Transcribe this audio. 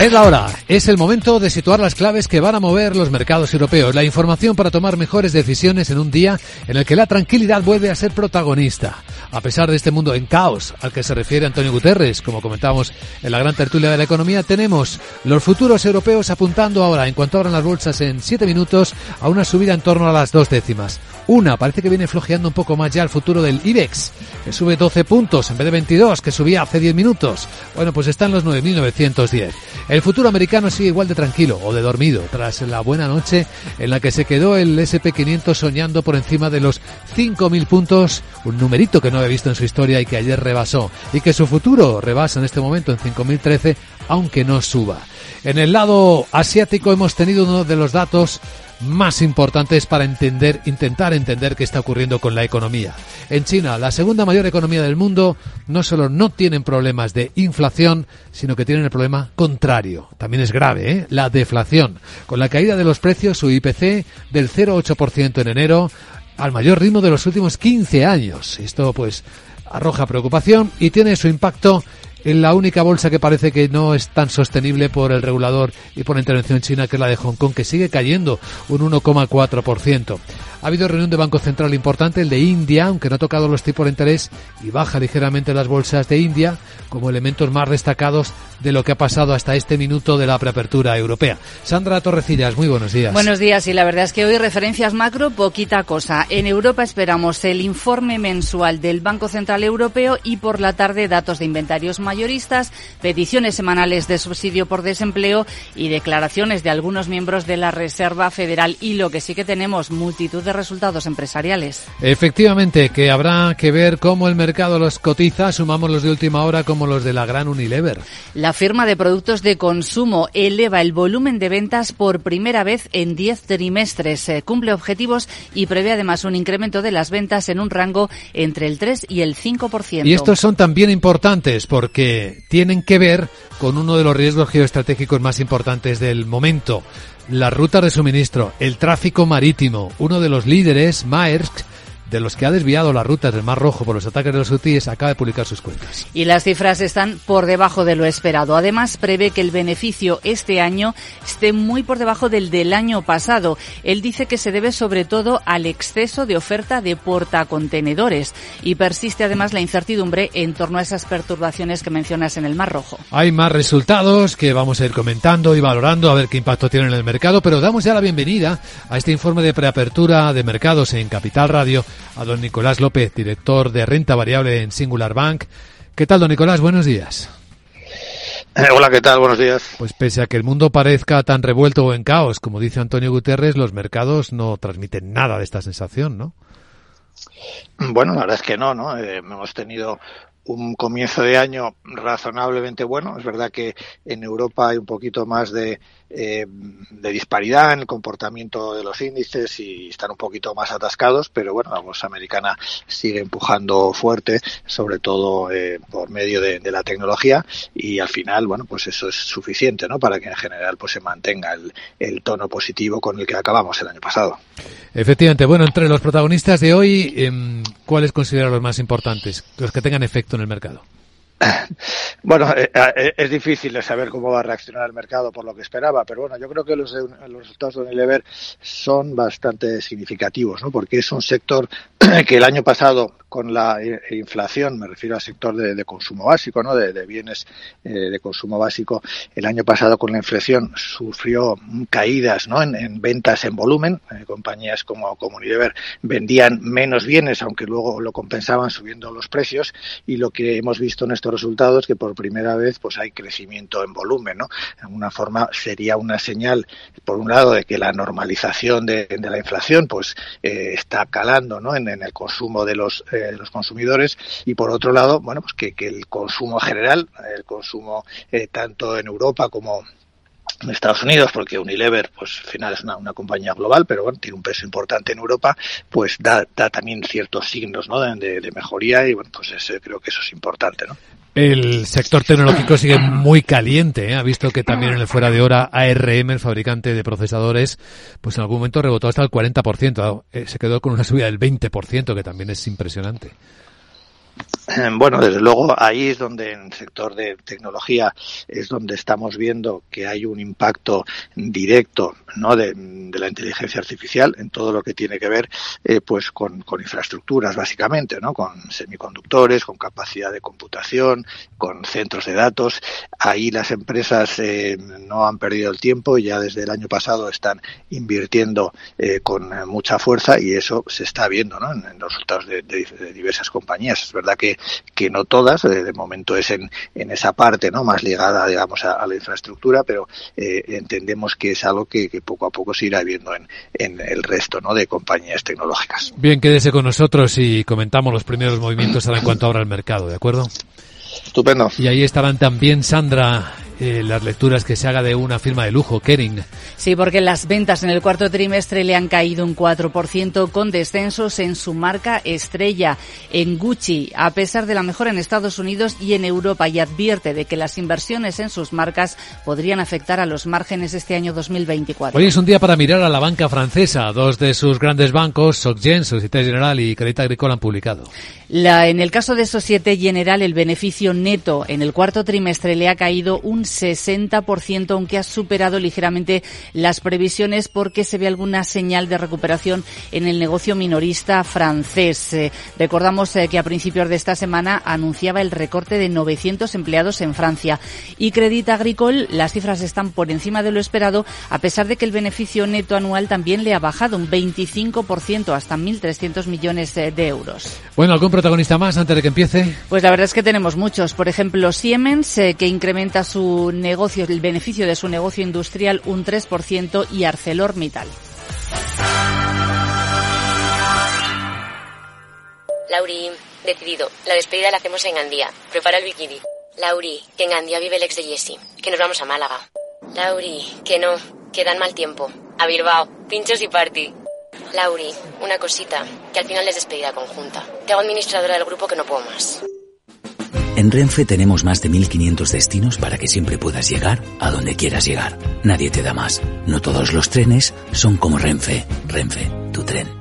Es la hora, es el momento de situar las claves que van a mover los mercados europeos, la información para tomar mejores decisiones en un día en el que la tranquilidad vuelve a ser protagonista. A pesar de este mundo en caos al que se refiere Antonio Guterres, como comentábamos en la gran tertulia de la economía, tenemos los futuros europeos apuntando ahora, en cuanto abran las bolsas en siete minutos, a una subida en torno a las dos décimas. Una, parece que viene flojeando un poco más ya el futuro del IBEX, que sube 12 puntos en vez de 22, que subía hace 10 minutos. Bueno, pues está en los 9.910. El futuro americano sigue igual de tranquilo o de dormido tras la buena noche en la que se quedó el SP500 soñando por encima de los 5.000 puntos, un numerito que no había visto en su historia y que ayer rebasó y que su futuro rebasa en este momento en 5.013 aunque no suba. En el lado asiático hemos tenido uno de los datos más importantes para entender, intentar entender qué está ocurriendo con la economía. En China, la segunda mayor economía del mundo, no solo no tienen problemas de inflación, sino que tienen el problema contrario. También es grave, ¿eh? la deflación. Con la caída de los precios, su IPC del 0,8% en enero, al mayor ritmo de los últimos 15 años. Esto, pues, arroja preocupación y tiene su impacto en la única bolsa que parece que no es tan sostenible por el regulador y por la intervención china, que es la de Hong Kong, que sigue cayendo un 1,4%. Ha habido reunión de Banco Central importante, el de India, aunque no ha tocado los tipos de interés y baja ligeramente las bolsas de India como elementos más destacados de lo que ha pasado hasta este minuto de la preapertura europea. Sandra Torrecillas, muy buenos días. Buenos días y la verdad es que hoy referencias macro, poquita cosa. En Europa esperamos el informe mensual del Banco Central Europeo y por la tarde datos de inventarios mayoristas, peticiones semanales de subsidio por desempleo y declaraciones de algunos miembros de la Reserva Federal y lo que sí que tenemos multitud de resultados empresariales. Efectivamente, que habrá que ver cómo el mercado los cotiza, sumamos los de última hora como los de la gran Unilever. La firma de productos de consumo eleva el volumen de ventas por primera vez en 10 trimestres, eh, cumple objetivos y prevé además un incremento de las ventas en un rango entre el 3 y el 5%. Y estos son también importantes porque tienen que ver con uno de los riesgos geoestratégicos más importantes del momento, la ruta de suministro, el tráfico marítimo. Uno de los líderes, Maersk, de los que ha desviado las rutas del Mar Rojo por los ataques de los hutíes, acaba de publicar sus cuentas. Y las cifras están por debajo de lo esperado. Además, prevé que el beneficio este año esté muy por debajo del del año pasado. Él dice que se debe sobre todo al exceso de oferta de portacontenedores y persiste además la incertidumbre en torno a esas perturbaciones que mencionas en el Mar Rojo. Hay más resultados que vamos a ir comentando y valorando a ver qué impacto tienen en el mercado, pero damos ya la bienvenida a este informe de preapertura de mercados en Capital Radio a don Nicolás López, director de renta variable en Singular Bank. ¿Qué tal, don Nicolás? Buenos días. Eh, hola, ¿qué tal? Buenos días. Pues pese a que el mundo parezca tan revuelto o en caos, como dice Antonio Guterres, los mercados no transmiten nada de esta sensación, ¿no? Bueno, la verdad es que no, ¿no? Eh, hemos tenido un comienzo de año razonablemente bueno. Es verdad que en Europa hay un poquito más de, eh, de disparidad en el comportamiento de los índices y están un poquito más atascados, pero bueno, la bolsa americana sigue empujando fuerte, sobre todo eh, por medio de, la tecnología y al final, bueno, pues eso es suficiente, ¿no? Para que en general pues se mantenga el, tono positivo con el que acabamos el año pasado. Efectivamente, bueno, entre los protagonistas de hoy, eh, ¿cuáles consideran los más importantes, los que tengan efecto el mercado? Bueno, eh, eh, es difícil saber cómo va a reaccionar el mercado por lo que esperaba, pero bueno, yo creo que los, los resultados de Unilever son bastante significativos, ¿no? Porque es un sector que el año pasado, con la inflación, me refiero al sector de, consumo básico, ¿no? De, bienes eh, de consumo básico, el año pasado con la inflación sufrió caídas, ¿no? En, en ventas en volumen. Eh, compañías como, como vendían menos bienes, aunque luego lo compensaban subiendo los precios. Y lo que hemos visto en estos resultados es que por primera vez, pues hay crecimiento en volumen, ¿no? De alguna forma sería una señal, por un lado, de que la normalización de, la inflación, pues eh, está calando, ¿no? En, el consumo de los, eh, de los consumidores y por otro lado, bueno, pues que, que el consumo general, el consumo eh, tanto en Europa como en Estados Unidos, porque Unilever, pues al final es una, una, compañía global, pero bueno, tiene un peso importante en Europa, pues da, da también ciertos signos ¿no? de, de, mejoría y bueno, pues creo que eso es importante, ¿no? El sector tecnológico sigue muy caliente. ¿eh? Ha visto que también en el fuera de hora ARM, el fabricante de procesadores, pues en algún momento rebotó hasta el 40%. Eh, se quedó con una subida del 20%, que también es impresionante. Bueno, desde luego ahí es donde en el sector de tecnología es donde estamos viendo que hay un impacto directo ¿no? de, la inteligencia artificial en todo lo que tiene que ver eh, pues con, infraestructuras básicamente, ¿no? con semiconductores, con capacidad de computación, con centros de datos. Ahí las empresas eh, no han perdido el tiempo y ya desde el año pasado están invirtiendo eh, con mucha fuerza y eso se está viendo ¿no? en, los resultados de, de diversas compañías. Es verdad que, que no todas, de momento es en, en, esa parte no más ligada, digamos, a, a la infraestructura, pero eh, entendemos que es algo que, que, poco a poco se irá viendo en, en, el resto ¿no? de compañías tecnológicas. Bien, quédese con nosotros y comentamos los primeros movimientos ahora en cuanto abra el mercado, ¿de acuerdo? Estupendo. Y ahí estarán también Sandra eh, las lecturas que se haga de una firma de lujo, Kering. Sí, porque las ventas en el cuarto trimestre le han caído un 4% con descensos en su marca estrella, en Gucci, a pesar de la mejora en Estados Unidos y en Europa y advierte de que las inversiones en sus marcas podrían afectar a los márgenes este año 2024. Hoy es un día para mirar a la banca francesa. Dos de sus grandes bancos, SocGen, Societe Generale y Crédit Agricole han publicado. La, en el caso de Societe Generale, el beneficio neto en el cuarto trimestre le ha caído un 60%, aunque ha superado ligeramente las previsiones porque se ve alguna señal de recuperación en el negocio minorista francés. Eh, recordamos eh, que a principios de esta semana anunciaba el recorte de 900 empleados en Francia. Y Crédit Agricole, las cifras están por encima de lo esperado, a pesar de que el beneficio neto anual también le ha bajado un 25% hasta 1.300 millones de euros. Bueno, ¿algún protagonista más antes de que empiece? Pues la verdad es que tenemos muchos. Por ejemplo, Siemens, eh, que incrementa su negocio, el beneficio de su negocio industrial un 3% y ArcelorMittal. Lauri, decidido. La despedida la hacemos en Gandía. Prepara el bikini. Lauri, que en Gandía vive el ex de Jesse. Que nos vamos a Málaga. Lauri, que no. Que dan mal tiempo. A Bilbao. Pinchos y party. Lauri, una cosita. Que al final es despedida conjunta. Te hago administradora del grupo que no puedo más. En Renfe tenemos más de 1500 destinos para que siempre puedas llegar a donde quieras llegar. Nadie te da más. No todos los trenes son como Renfe. Renfe, tu tren.